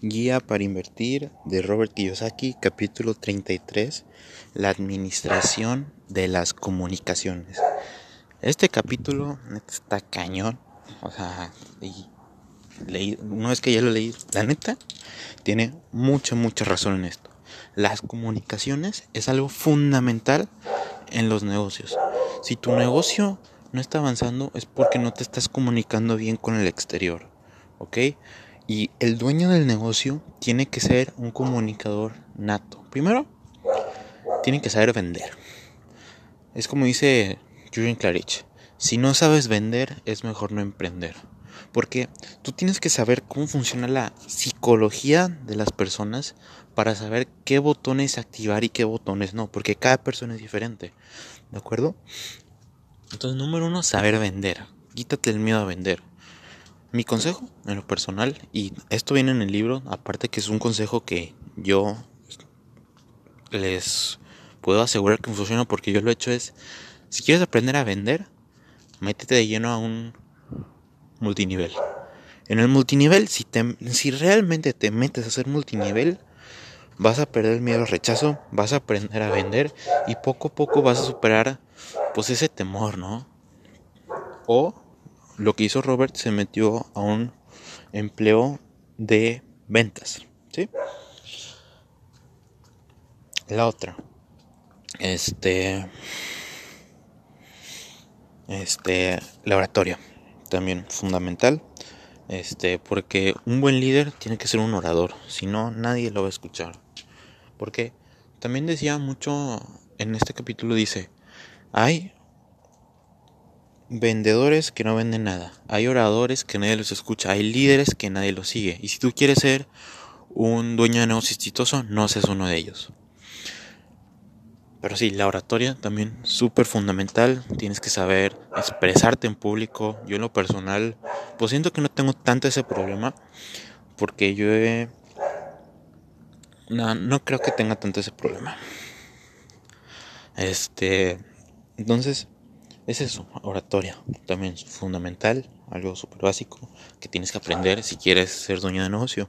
Guía para invertir de Robert Kiyosaki, capítulo 33, la administración de las comunicaciones. Este capítulo está cañón, o sea, leí, no es que ya lo leí, la neta, tiene mucha, mucha razón en esto. Las comunicaciones es algo fundamental en los negocios. Si tu negocio no está avanzando es porque no te estás comunicando bien con el exterior, ¿ok? Y el dueño del negocio tiene que ser un comunicador nato. Primero, tiene que saber vender. Es como dice Julian Clarich, si no sabes vender es mejor no emprender. Porque tú tienes que saber cómo funciona la psicología de las personas para saber qué botones activar y qué botones no, porque cada persona es diferente. ¿De acuerdo? Entonces, número uno, saber vender. Quítate el miedo a vender. Mi consejo, en lo personal, y esto viene en el libro, aparte que es un consejo que yo les puedo asegurar que funciona porque yo lo he hecho, es, si quieres aprender a vender, métete de lleno a un multinivel. En el multinivel, si, te, si realmente te metes a hacer multinivel, vas a perder el miedo al rechazo, vas a aprender a vender y poco a poco vas a superar pues ese temor, ¿no? O lo que hizo Robert se metió a un empleo de ventas, ¿sí? La otra, este, este, laboratorio, también fundamental, este, porque un buen líder tiene que ser un orador, si no nadie lo va a escuchar, porque también decía mucho en este capítulo dice, hay vendedores que no venden nada, hay oradores que nadie los escucha, hay líderes que nadie los sigue. Y si tú quieres ser un dueño de negocio exitoso, no seas uno de ellos. Pero sí, la oratoria también súper fundamental. Tienes que saber expresarte en público. Yo en lo personal, pues siento que no tengo tanto ese problema. Porque yo he... No, no creo que tenga tanto ese problema. Este... Entonces, es eso, oratoria, también es fundamental, algo súper básico que tienes que aprender si quieres ser dueño de negocio.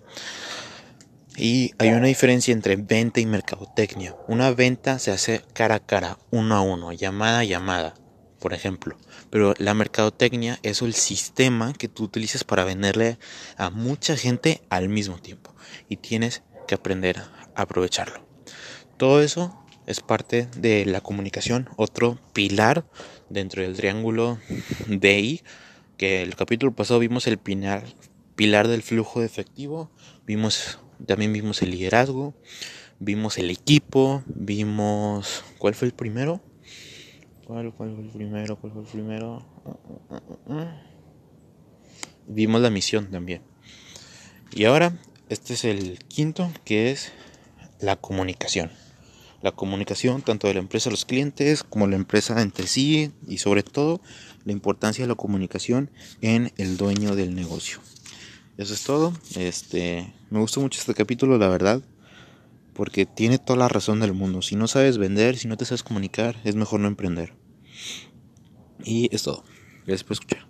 Y hay una diferencia entre venta y mercadotecnia. Una venta se hace cara a cara, uno a uno, llamada a llamada, por ejemplo. Pero la mercadotecnia es el sistema que tú utilizas para venderle a mucha gente al mismo tiempo. Y tienes que aprender a aprovecharlo. Todo eso es parte de la comunicación, otro pilar dentro del triángulo DI, que el capítulo pasado vimos el pilar, del flujo de efectivo, vimos también vimos el liderazgo, vimos el equipo, vimos ¿cuál fue el primero? ¿Cuál fue el primero? ¿Cuál fue el primero? Vimos la misión también. Y ahora este es el quinto que es la comunicación la comunicación tanto de la empresa a los clientes como la empresa entre sí y sobre todo la importancia de la comunicación en el dueño del negocio. Eso es todo. Este, me gustó mucho este capítulo, la verdad, porque tiene toda la razón del mundo. Si no sabes vender, si no te sabes comunicar, es mejor no emprender. Y es todo. Gracias por escuchar.